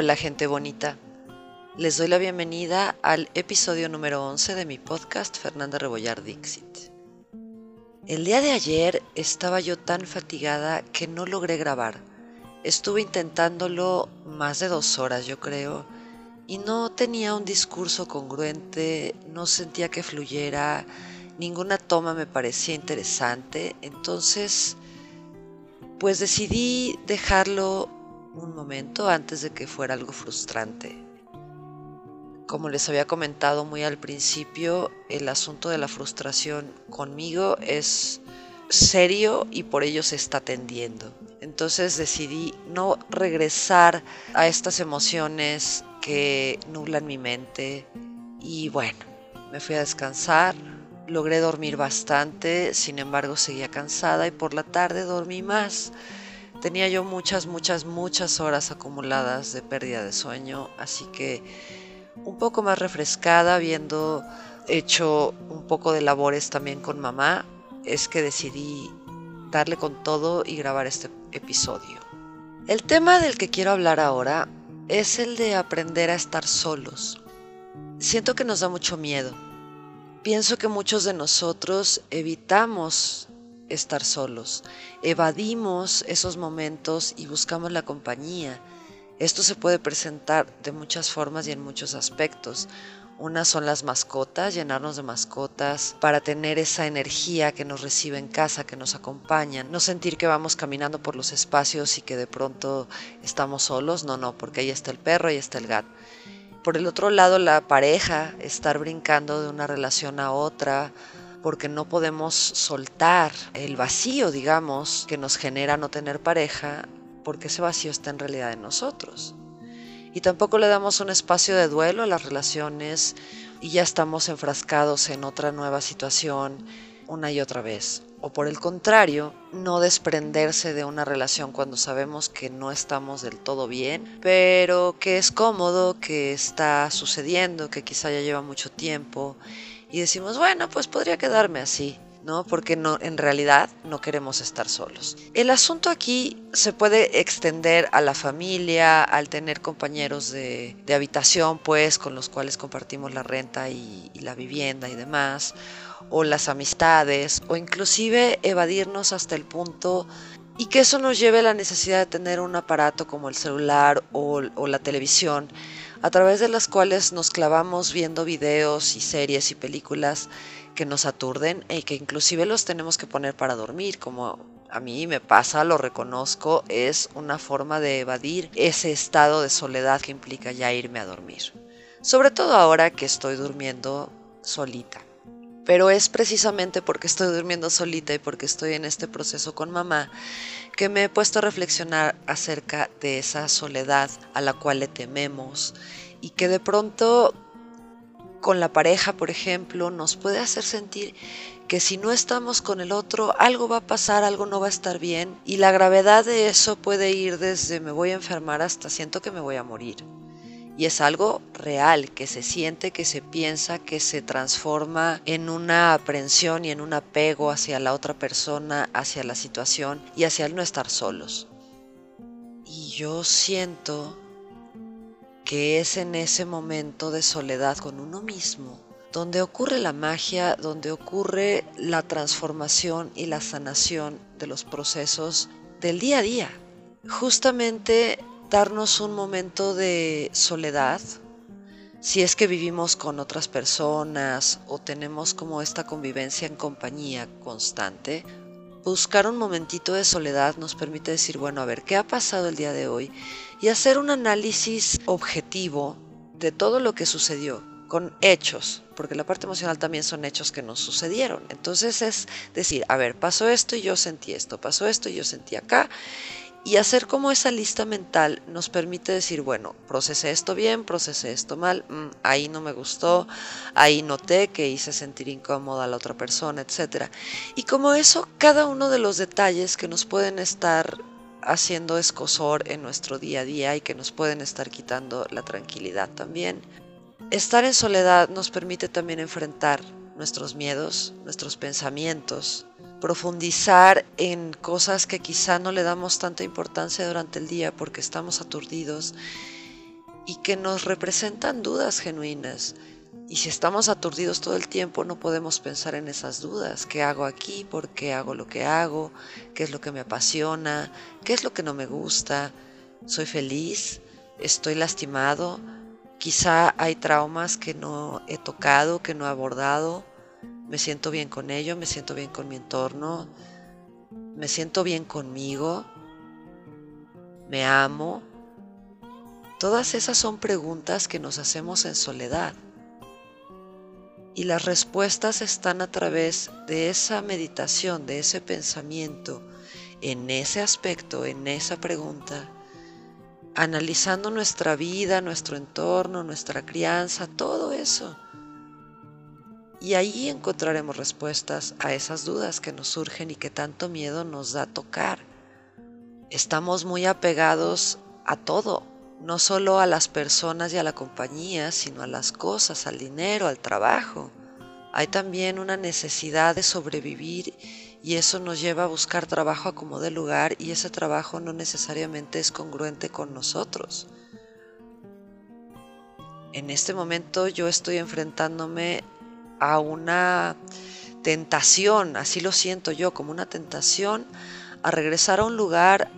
Hola gente bonita. Les doy la bienvenida al episodio número 11 de mi podcast Fernanda Rebollar Dixit. El día de ayer estaba yo tan fatigada que no logré grabar. Estuve intentándolo más de dos horas yo creo y no tenía un discurso congruente, no sentía que fluyera, ninguna toma me parecía interesante, entonces pues decidí dejarlo un momento antes de que fuera algo frustrante. Como les había comentado muy al principio, el asunto de la frustración conmigo es serio y por ello se está atendiendo. Entonces decidí no regresar a estas emociones que nublan mi mente y bueno, me fui a descansar, logré dormir bastante, sin embargo seguía cansada y por la tarde dormí más. Tenía yo muchas, muchas, muchas horas acumuladas de pérdida de sueño, así que un poco más refrescada, habiendo hecho un poco de labores también con mamá, es que decidí darle con todo y grabar este episodio. El tema del que quiero hablar ahora es el de aprender a estar solos. Siento que nos da mucho miedo. Pienso que muchos de nosotros evitamos estar solos. Evadimos esos momentos y buscamos la compañía. Esto se puede presentar de muchas formas y en muchos aspectos. Unas son las mascotas, llenarnos de mascotas para tener esa energía que nos recibe en casa, que nos acompañan. No sentir que vamos caminando por los espacios y que de pronto estamos solos. No, no, porque ahí está el perro, ahí está el gato. Por el otro lado, la pareja, estar brincando de una relación a otra, porque no podemos soltar el vacío, digamos, que nos genera no tener pareja, porque ese vacío está en realidad en nosotros. Y tampoco le damos un espacio de duelo a las relaciones y ya estamos enfrascados en otra nueva situación una y otra vez. O por el contrario, no desprenderse de una relación cuando sabemos que no estamos del todo bien, pero que es cómodo, que está sucediendo, que quizá ya lleva mucho tiempo y decimos, bueno, pues podría quedarme así, ¿no? Porque no, en realidad no queremos estar solos. El asunto aquí se puede extender a la familia, al tener compañeros de, habitación, pues, con los cuales compartimos la renta y, la vivienda y demás, o las amistades, o inclusive evadirnos hasta el punto y que eso nos lleve a la necesidad de tener un aparato como el celular o la televisión a través de las cuales nos clavamos viendo videos y series y películas que nos aturden y que inclusive los tenemos que poner para dormir, como a mí me pasa, lo reconozco, es una forma de evadir ese estado de soledad que implica ya irme a dormir. Sobre todo ahora que estoy durmiendo solita. Pero es precisamente porque estoy durmiendo solita y porque estoy en este proceso con mamá que me he puesto a reflexionar acerca de esa soledad a la cual le tememos y que de pronto con la pareja, por ejemplo, nos puede hacer sentir que si no estamos con el otro, algo va a pasar, algo no va a estar bien y la gravedad de eso puede ir desde me voy a enfermar hasta siento que me voy a morir. Y es algo real, que se siente, que se piensa, que se transforma en una aprensión y en un apego hacia la otra persona, hacia la situación y hacia el no estar solos. Y yo siento que es en ese momento de soledad con uno mismo donde ocurre la magia, donde ocurre la transformación y la sanación de los procesos del día a día. Justamente darnos un momento de soledad, si es que vivimos con otras personas o tenemos como esta convivencia en compañía constante, buscar un momentito de soledad nos permite decir, bueno, a ver, ¿qué ha pasado el día de hoy? Y hacer un análisis objetivo de todo lo que sucedió, con hechos, porque la parte emocional también son hechos que nos sucedieron. Entonces es decir, a ver, pasó esto y yo sentí esto, pasó esto y yo sentí acá, y hacer como esa lista mental nos permite decir, bueno, procesé esto bien, procesé esto mal, mm, ahí no me gustó, ahí noté que hice sentir incómoda a la otra persona, etc. Y como eso, cada uno de los detalles que nos pueden estar haciendo escosor en nuestro día a día y que nos pueden estar quitando la tranquilidad también. Estar en soledad nos permite también enfrentar nuestros miedos, nuestros pensamientos, profundizar en cosas que quizá no le damos tanta importancia durante el día porque estamos aturdidos y que nos representan dudas genuinas. Y si estamos aturdidos todo el tiempo, no podemos pensar en esas dudas. ¿Qué hago aquí? ¿Por qué hago lo que hago? ¿Qué es lo que me apasiona? ¿Qué es lo que no me gusta? ¿Soy feliz? ¿Estoy lastimado? Quizá hay traumas que no he tocado, que no he abordado. Me siento bien con ello, me siento bien con mi entorno, me siento bien conmigo, me amo, Todas esas son preguntas que nos hacemos en soledad. Y las respuestas están a través de esa meditación, de ese pensamiento, en ese aspecto, en esa pregunta, analizando nuestra vida, nuestro entorno, nuestra crianza, todo eso. Y ahí encontraremos respuestas a esas dudas que nos surgen y que tanto miedo nos da tocar. Estamos muy apegados a todo, no solo a las personas y a la compañía, sino a las cosas, al dinero, al trabajo. Hay también una necesidad de sobrevivir y eso nos lleva a buscar trabajo a como de lugar y ese trabajo no necesariamente es congruente con nosotros. En este momento yo estoy enfrentándome a una tentación, así lo siento yo, como una tentación a regresar a un lugar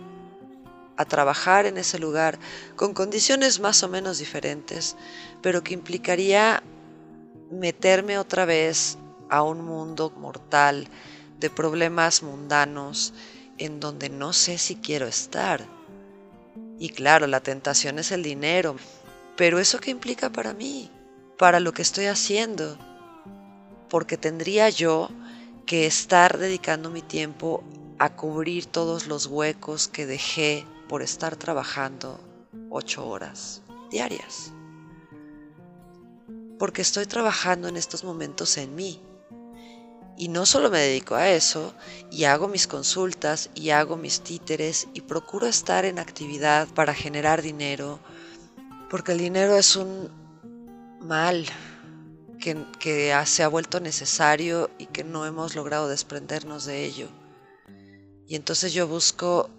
a trabajar en ese lugar con condiciones más o menos diferentes, pero que implicaría meterme otra vez a un mundo mortal de problemas mundanos en donde no sé si quiero estar. Y claro, la tentación es el dinero, pero ¿eso qué implica para mí? Para lo que estoy haciendo. Porque tendría yo que estar dedicando mi tiempo a cubrir todos los huecos que dejé por estar trabajando ocho horas diarias. Porque estoy trabajando en estos momentos en mí. Y no solo me dedico a eso, y hago mis consultas, y hago mis títeres, y procuro estar en actividad para generar dinero, porque el dinero es un mal que, se ha vuelto necesario y que no hemos logrado desprendernos de ello. Y entonces yo busco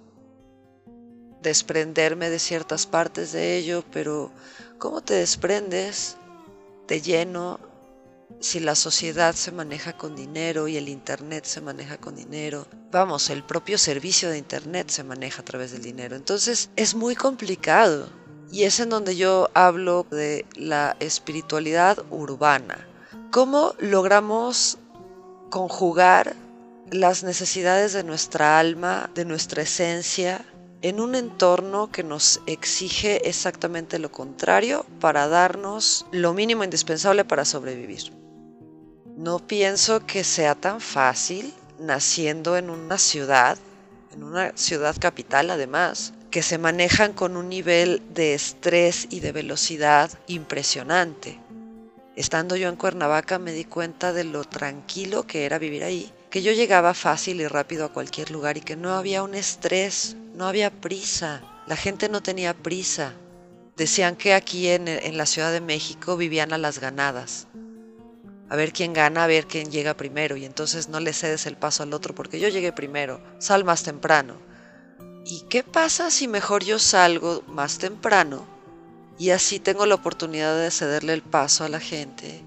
desprenderme de ciertas partes de ello, pero ¿cómo te desprendes de lleno si la sociedad se maneja con dinero y el Internet se maneja con dinero? Vamos, el propio servicio de Internet se maneja a través del dinero. Entonces es muy complicado y es en donde yo hablo de la espiritualidad urbana. ¿Cómo logramos conjugar las necesidades de nuestra alma, de nuestra esencia, en un entorno que nos exige exactamente lo contrario para darnos lo mínimo indispensable para sobrevivir. No pienso que sea tan fácil naciendo en una ciudad, en una ciudad capital además, que se manejan con un nivel de estrés y de velocidad impresionante. Estando yo en Cuernavaca me di cuenta de lo tranquilo que era vivir ahí, que yo llegaba fácil y rápido a cualquier lugar y que no había un estrés, no había prisa, la gente no tenía prisa. Decían que aquí en, la Ciudad de México vivían a las ganadas. A ver quién gana, a ver quién llega primero y entonces no le cedes el paso al otro porque yo llegué primero, sal más temprano. ¿Y qué pasa si mejor yo salgo más temprano y así tengo la oportunidad de cederle el paso a la gente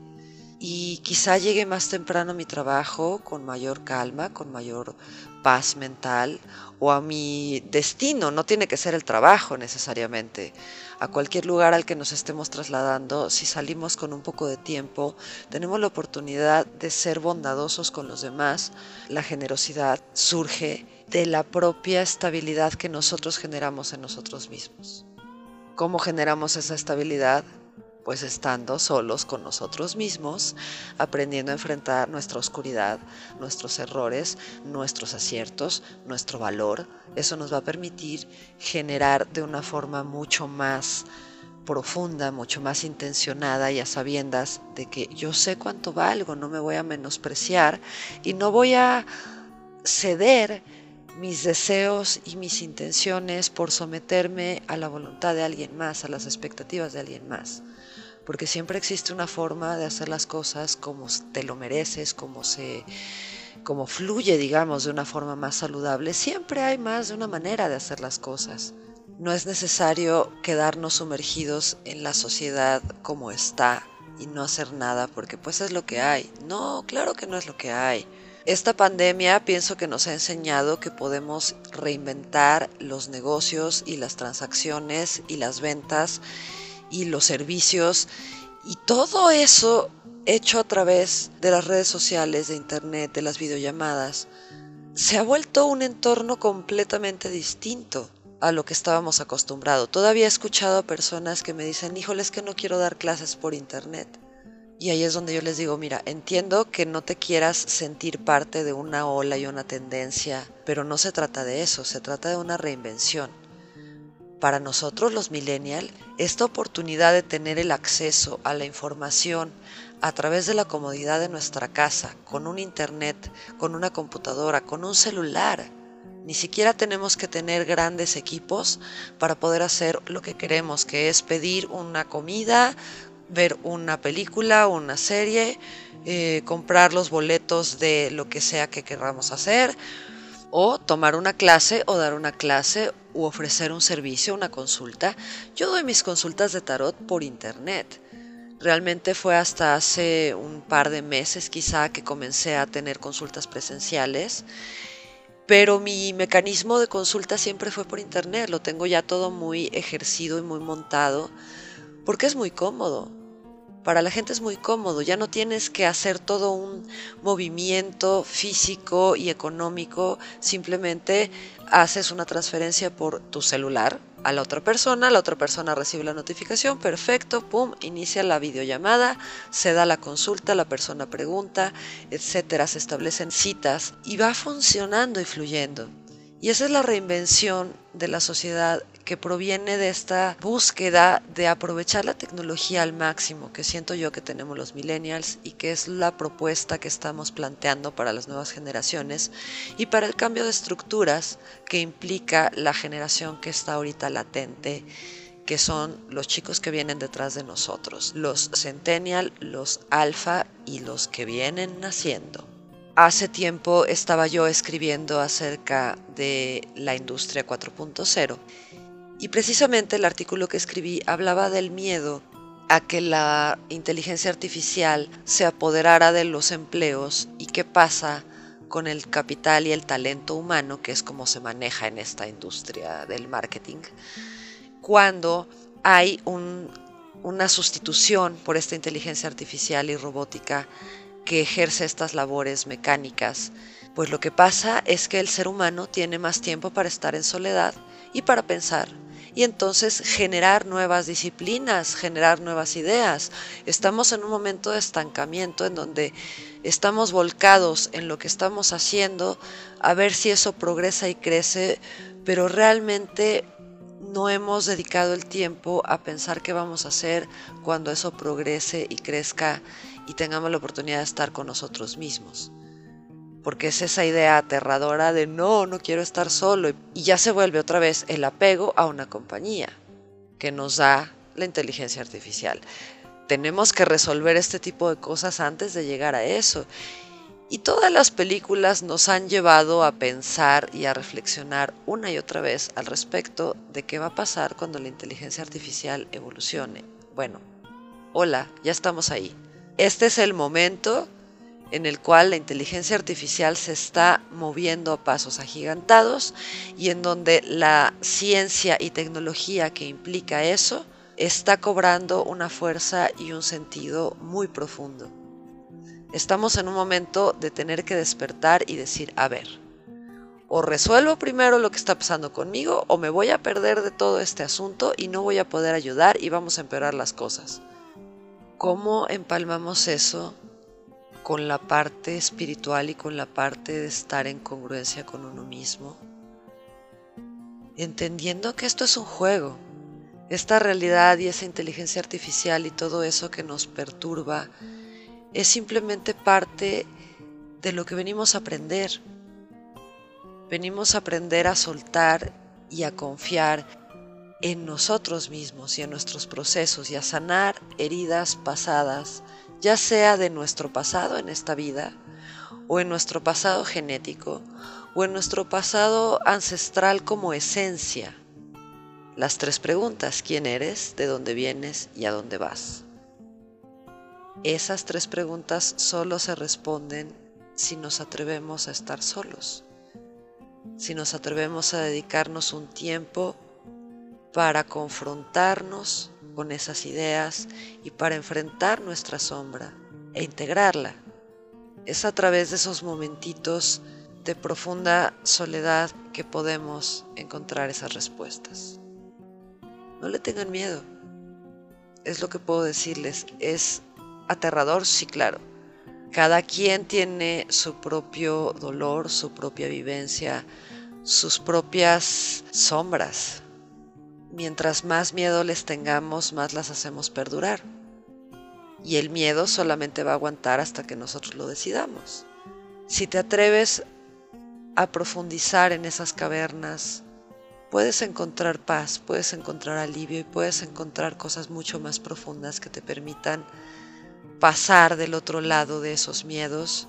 y quizá llegue más temprano a mi trabajo con mayor calma, con mayor paz mental o a mi destino, no tiene que ser el trabajo necesariamente. A cualquier lugar al que nos estemos trasladando, si salimos con un poco de tiempo, tenemos la oportunidad de ser bondadosos con los demás. La generosidad surge de la propia estabilidad que nosotros generamos en nosotros mismos. ¿Cómo generamos esa estabilidad? Pues estando solos con nosotros mismos, aprendiendo a enfrentar nuestra oscuridad, nuestros errores, nuestros aciertos, nuestro valor. Eso nos va a permitir generar de una forma mucho más profunda, mucho más intencionada y a sabiendas de que yo sé cuánto valgo, no me voy a menospreciar y no voy a ceder mis deseos y mis intenciones por someterme a la voluntad de alguien más, a las expectativas de alguien más. Porque siempre existe una forma de hacer las cosas como te lo mereces, como se como fluye, digamos, de una forma más saludable. Siempre hay más de una manera de hacer las cosas. No es necesario quedarnos sumergidos en la sociedad como está y no hacer nada porque pues es lo que hay. No, claro que no es lo que hay. Esta pandemia pienso que nos ha enseñado que podemos reinventar los negocios y las transacciones y las ventas y los servicios y todo eso hecho a través de las redes sociales, de internet, de las videollamadas, se ha vuelto un entorno completamente distinto a lo que estábamos acostumbrados. Todavía he escuchado a personas que me dicen, híjole, es que no quiero dar clases por internet. Y ahí es donde yo les digo, mira, entiendo que no te quieras sentir parte de una ola y una tendencia, pero no se trata de eso, se trata de una reinvención. Para nosotros los millennials, esta oportunidad de tener el acceso a la información a través de la comodidad de nuestra casa, con un internet, con una computadora, con un celular, ni siquiera tenemos que tener grandes equipos para poder hacer lo que queremos, que es pedir una comida, ver una película, una serie, eh, comprar los boletos de lo que sea que queramos hacer, o tomar una clase o dar una clase u ofrecer un servicio, una consulta. Yo doy mis consultas de tarot por internet. Realmente fue hasta hace un par de meses quizá que comencé a tener consultas presenciales, pero mi mecanismo de consulta siempre fue por internet, lo tengo ya todo muy ejercido y muy montado porque es muy cómodo. Para la gente es muy cómodo, ya no tienes que hacer todo un movimiento físico y económico, simplemente haces una transferencia por tu celular a la otra persona, la otra persona recibe la notificación, perfecto, pum, inicia la videollamada, se da la consulta, la persona pregunta, etcétera, se establecen citas y va funcionando y fluyendo. Y esa es la reinvención de la sociedad que proviene de esta búsqueda de aprovechar la tecnología al máximo que siento yo que tenemos los millennials y que es la propuesta que estamos planteando para las nuevas generaciones y para el cambio de estructuras que implica la generación que está ahorita latente que son los chicos que vienen detrás de nosotros, los centennial, los alfa y los que vienen naciendo. Hace tiempo estaba yo escribiendo acerca de la industria 4.0 y precisamente el artículo que escribí hablaba del miedo a que la inteligencia artificial se apoderara de los empleos y qué pasa con el capital y el talento humano, que es como se maneja en esta industria del marketing, cuando hay una sustitución por esta inteligencia artificial y robótica que ejerce estas labores mecánicas. Pues lo que pasa es que el ser humano tiene más tiempo para estar en soledad y para pensar y entonces generar nuevas disciplinas, generar nuevas ideas. Estamos en un momento de estancamiento en donde estamos volcados en lo que estamos haciendo a ver si eso progresa y crece, pero realmente no hemos dedicado el tiempo a pensar qué vamos a hacer cuando eso progrese y crezca y tengamos la oportunidad de estar con nosotros mismos porque es esa idea aterradora de no, no quiero estar solo, y ya se vuelve otra vez el apego a una compañía que nos da la inteligencia artificial. Tenemos que resolver este tipo de cosas antes de llegar a eso. Y todas las películas nos han llevado a pensar y a reflexionar una y otra vez al respecto de qué va a pasar cuando la inteligencia artificial evolucione. Bueno, hola, ya estamos ahí. Este es el momento en el cual la inteligencia artificial se está moviendo a pasos agigantados y en donde la ciencia y tecnología que implica eso está cobrando una fuerza y un sentido muy profundo. Estamos en un momento de tener que despertar y decir, a ver, o resuelvo primero lo que está pasando conmigo o me voy a perder de todo este asunto y no voy a poder ayudar y vamos a empeorar las cosas. ¿Cómo empalmamos eso con la parte espiritual y con la parte de estar en congruencia con uno mismo, entendiendo que esto es un juego, esta realidad y esa inteligencia artificial y todo eso que nos perturba es simplemente parte de lo que venimos a aprender. Venimos a aprender a soltar y a confiar en nosotros mismos y en nuestros procesos y a sanar heridas pasadas ya sea de nuestro pasado en esta vida, o en nuestro pasado genético, o en nuestro pasado ancestral como esencia. las tres preguntas, ¿quién eres? ¿De dónde vienes? ¿Y a dónde vas? Esas tres preguntas solo se responden si nos atrevemos a estar solos, si nos atrevemos a dedicarnos un tiempo para confrontarnos con esas ideas y para enfrentar nuestra sombra e integrarla. Es a través de esos momentitos de profunda soledad que podemos encontrar esas respuestas. No le tengan miedo. Es lo que puedo decirles. Es aterrador, sí, claro. Cada quien tiene su propio dolor, su propia vivencia, sus propias sombras. Mientras más miedo les tengamos, más las hacemos perdurar. Y el miedo solamente va a aguantar hasta que nosotros lo decidamos. Si te atreves a profundizar en esas cavernas, puedes encontrar paz, puedes encontrar alivio y puedes encontrar cosas mucho más profundas que te permitan pasar del otro lado de esos miedos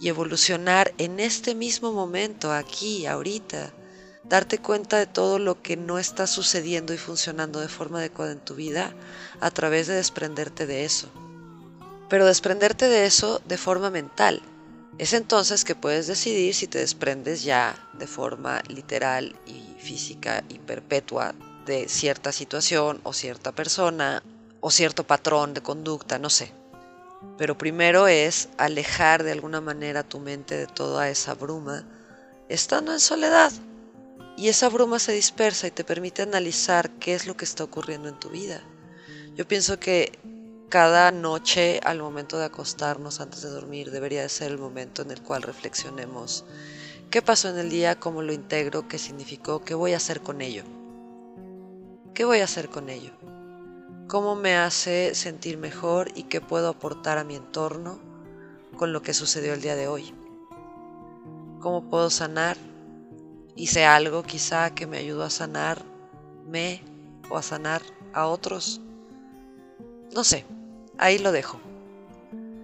y evolucionar en este mismo momento, aquí, ahorita, darte cuenta de todo lo que no está sucediendo y funcionando de forma adecuada en tu vida a través de desprenderte de eso. Pero desprenderte de eso de forma mental. Es entonces que puedes decidir si te desprendes ya de forma literal y física y perpetua de cierta situación o cierta persona o cierto patrón de conducta, no sé. Pero primero es alejar de alguna manera tu mente de toda esa bruma, estando en soledad. Y esa bruma se dispersa y te permite analizar qué es lo que está ocurriendo en tu vida. Yo pienso que cada noche al momento de acostarnos antes de dormir debería de ser el momento en el cual reflexionemos qué pasó en el día, cómo lo integro, qué significó, qué voy a hacer con ello. ¿Qué voy a hacer con ello? Cómo me hace sentir mejor y qué puedo aportar a mi entorno con lo que sucedió el día de hoy. Cómo puedo sanar. Hice algo quizá que me ayudó a sanarme o a sanar a otros. No sé, ahí lo dejo.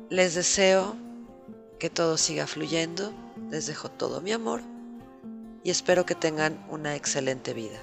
Les deseo que todo siga fluyendo, les dejo todo mi amor y espero que tengan una excelente vida.